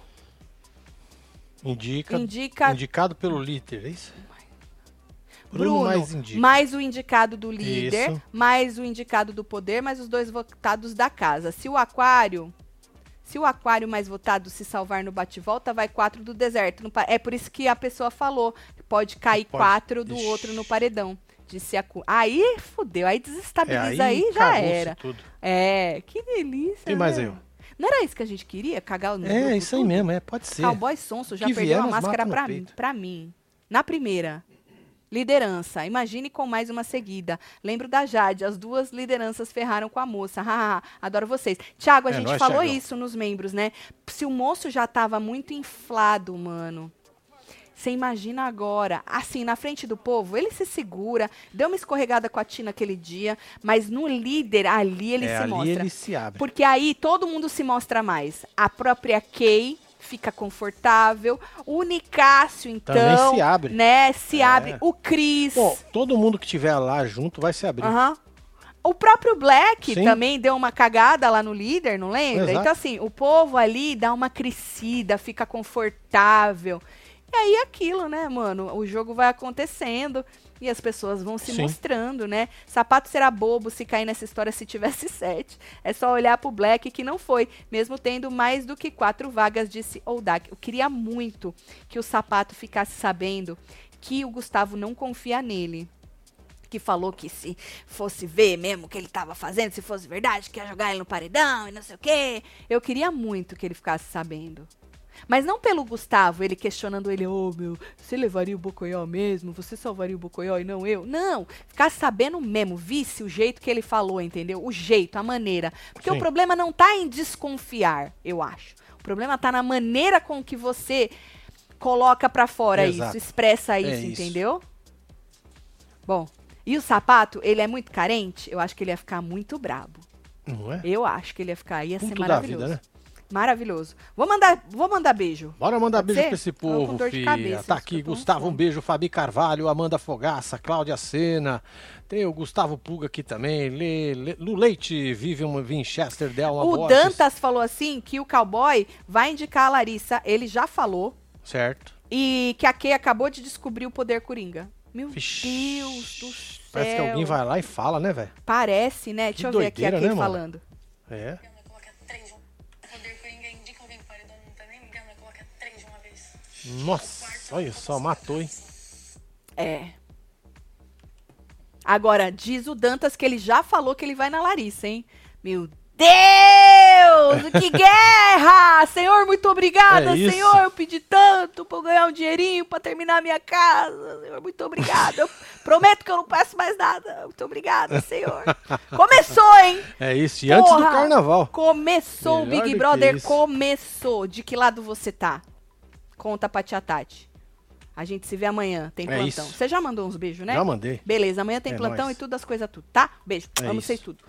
A: Indica,
B: indica
A: Indicado pelo líder, é isso?
B: Bruno,
A: mais indica.
B: mais o indicado do líder,
A: Isso.
B: mais o indicado do poder, mais os dois votados da casa. Se o aquário, se o aquário mais votado se salvar no bate-volta, vai quatro do deserto. é por isso que a pessoa falou, pode cair
A: Pode.
B: quatro do
A: Ixi.
B: outro no paredão. Disse a. Aí fudeu, aí
A: É,
B: desestabiliza aí, já era.
A: Tudo.
B: É, que delícia.
A: Tem mais
B: né?
A: aí, ó.
B: Não era isso que a gente queria? Cagar no
A: É,
B: grupo,
A: isso aí
B: tudo?
A: mesmo, é, pode ser.
B: Cowboy Sonso já
A: que
B: perdeu a máscara pra mim, pra mim. Na primeira. Liderança. Imagine com mais uma seguida. Lembro da Jade. As duas lideranças ferraram com a moça. Adoro vocês. Tiago, a
A: É
B: gente falou
A: Thiagão.
B: isso nos membros, né? Se o moço já tava muito inflado, mano. Você imagina agora, assim, na frente do povo, ele se segura, deu uma escorregada com a Tina aquele dia, mas no líder, ali ele
A: é,
B: se
A: ali
B: mostra.
A: ele se abre.
B: Porque aí todo mundo se mostra mais. A própria Kay fica confortável. O Nicásio, então.
A: Também se abre.
B: Né? Se
A: É.
B: abre. O Cris.
A: Bom, todo mundo que tiver lá junto vai se abrir.
B: Aham. O próprio Black
A: Sim.
B: também deu uma cagada lá no líder, não lembra?
A: Exato.
B: Então, assim, o povo ali dá uma crescida, fica confortável. E aí aquilo, né, mano? O jogo vai acontecendo e as pessoas vão se
A: Sim.
B: mostrando, né? Sapato será bobo se cair nessa história se tivesse sete. É só olhar pro Black que não foi, mesmo tendo mais do que quatro vagas, disse Oldak. Eu queria muito que o Sapato ficasse sabendo que o Gustavo não confia nele que falou que se fosse ver mesmo o que ele tava fazendo, se fosse verdade, que ia jogar ele no paredão e não sei o quê. Eu queria muito que ele ficasse sabendo. Mas não pelo Gustavo, ele questionando ele, ô meu, você levaria o Bocoió mesmo? Você salvaria o Bocoió e não eu? Não, ficar sabendo mesmo, visse o jeito que ele falou, entendeu? O jeito, a maneira. Porque
A: Sim.
B: o problema não tá em desconfiar, eu acho. O problema tá na maneira com que você coloca pra fora
A: Exato.
B: isso, expressa isso,
A: isso.
B: entendeu? Bom, e o sapato, ele é muito carente? Eu acho que ele ia ficar muito brabo.
A: Não é?
B: Eu acho que ele ia ficar, ia ser
A: Puto da
B: maravilhoso.
A: vida, né?
B: Maravilhoso. Vou mandar, vou mandar beijo.
A: Bora mandar
B: Pode
A: beijo
B: ser?
A: pra esse povo, filha.
B: cabeça,
A: tá
B: que
A: aqui, Gustavo, um beijo. Fabi Carvalho, Amanda Fogaça, Cláudia Sena. Tem o Gustavo Puga aqui também. Le, Le, Lu Leite, Vivian Winchester, Delma
B: o
A: Borges.
B: Dantas falou assim que o cowboy vai indicar a Larissa. Ele já falou.
A: Certo.
B: E que a Kay acabou de descobrir o poder coringa. Meu
A: Vixe.
B: Deus do céu.
A: Parece que alguém vai lá e fala, né, velho?
B: Parece, né? Deixa eu ver aqui a Kay
A: né,
B: falando.
A: É. Nossa, olha só, matou, hein?
B: É. Agora, diz o Dantas que ele já falou que ele vai na Larissa, hein? Meu Deus! Que guerra! Senhor, muito obrigada,
A: É.
B: Senhor. Eu pedi tanto pra eu ganhar um dinheirinho pra terminar a minha casa. Senhor, muito obrigada. Eu prometo que eu não peço mais nada. Muito obrigada, Senhor. Começou, hein?
A: É isso. E antes do
B: Porra!
A: carnaval.
B: Começou o
A: Melhor do
B: Big Brother, começou. De que lado você tá? Conta pra tia Tati. A gente se vê amanhã, tem
A: É
B: plantão.
A: isso.
B: Você já mandou uns beijos, né?
A: Já mandei.
B: Beleza, amanhã tem
A: É
B: plantão
A: nóis.
B: e tudo as coisas tudo, tá? Beijo.
A: É
B: Amo vocês tudo.